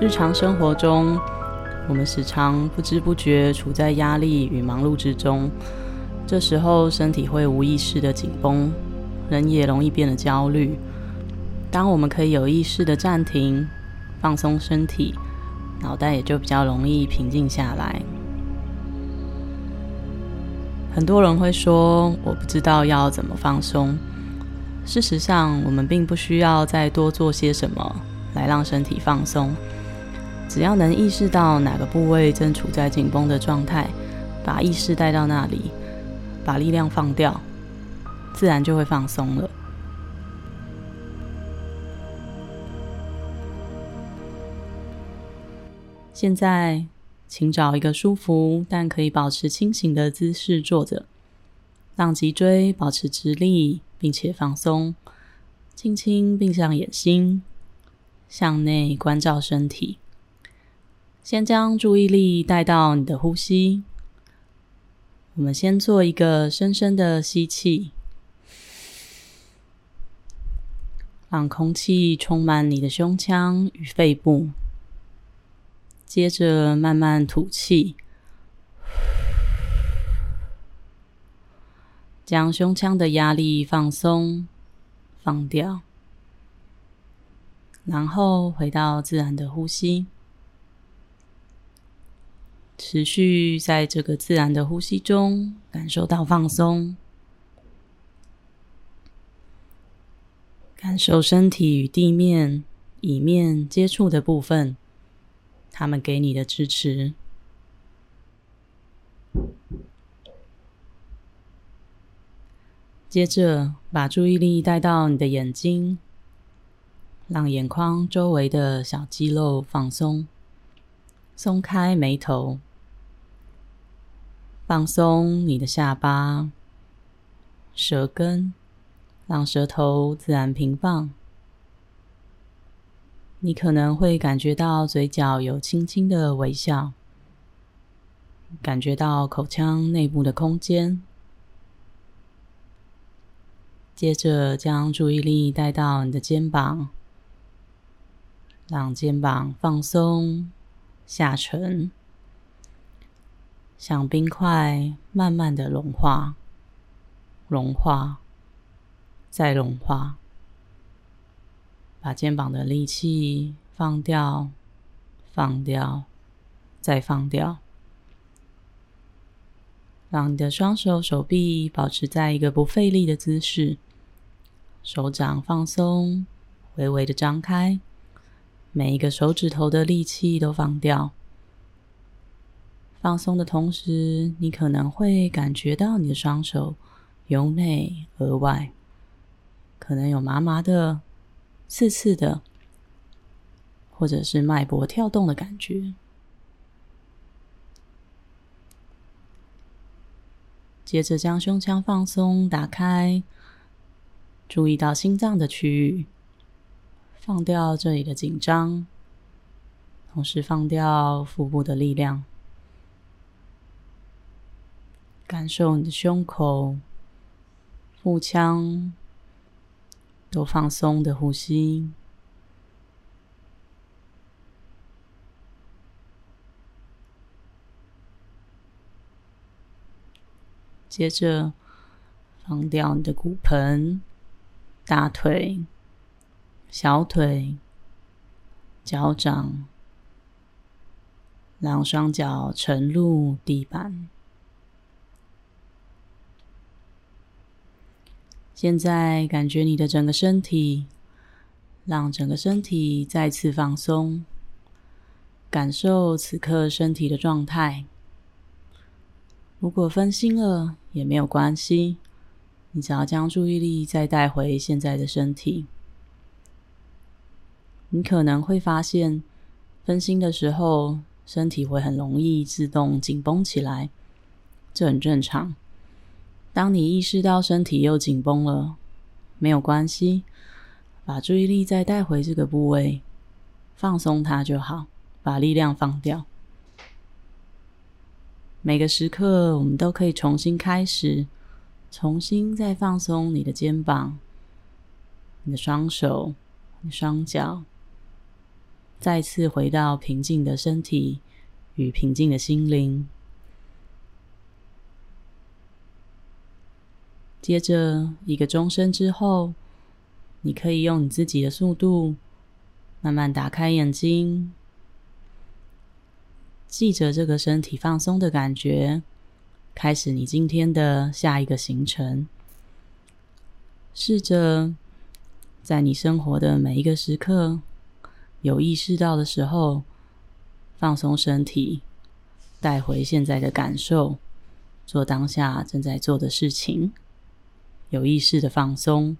日常生活中，我们时常不知不觉处在压力与忙碌之中，这时候身体会无意识的紧绷，人也容易变得焦虑。当我们可以有意识的暂停、放松身体，脑袋也就比较容易平静下来。很多人会说：“我不知道要怎么放松。”事实上，我们并不需要再多做些什么来让身体放松。只要能意识到哪个部位正处在紧绷的状态，把意识带到那里，把力量放掉，自然就会放松了。现在，请找一个舒服但可以保持清醒的姿势坐着，让脊椎保持直立，并且放松。轻轻闭上眼睛，向内关照身体。先将注意力带到你的呼吸。我们先做一个深深的吸气，让空气充满你的胸腔与肺部。接着慢慢吐气，将胸腔的压力放松、放掉，然后回到自然的呼吸。持续在这个自然的呼吸中，感受到放松，感受身体与地面、椅面接触的部分，他们给你的支持。接着，把注意力带到你的眼睛，让眼眶周围的小肌肉放松，松开眉头。放松你的下巴、舌根，让舌头自然平放。你可能会感觉到嘴角有轻轻的微笑，感觉到口腔内部的空间。接着将注意力带到你的肩膀，让肩膀放松下沉。像冰块慢慢的融化，融化，再融化，把肩膀的力气放掉，放掉，再放掉，让你的双手手臂保持在一个不费力的姿势，手掌放松，微微的张开，每一个手指头的力气都放掉。放松的同时，你可能会感觉到你的双手由内而外，可能有麻麻的、刺刺的，或者是脉搏跳动的感觉。接着将胸腔放松，打开，注意到心脏的区域，放掉这里的紧张，同时放掉腹部的力量。感受你的胸口、腹腔都放松的呼吸，接着放掉你的骨盆、大腿、小腿、脚掌，让双脚沉入地板。现在感觉你的整个身体，让整个身体再次放松，感受此刻身体的状态。如果分心了也没有关系，你只要将注意力再带回现在的身体。你可能会发现，分心的时候，身体会很容易自动紧绷起来，这很正常。当你意识到身体又紧绷了，没有关系，把注意力再带回这个部位，放松它就好，把力量放掉。每个时刻，我们都可以重新开始，重新再放松你的肩膀、你的双手、你双脚，再次回到平静的身体与平静的心灵。接着一个钟声之后，你可以用你自己的速度慢慢打开眼睛，记着这个身体放松的感觉，开始你今天的下一个行程。试着在你生活的每一个时刻，有意识到的时候，放松身体，带回现在的感受，做当下正在做的事情。有意识的放松。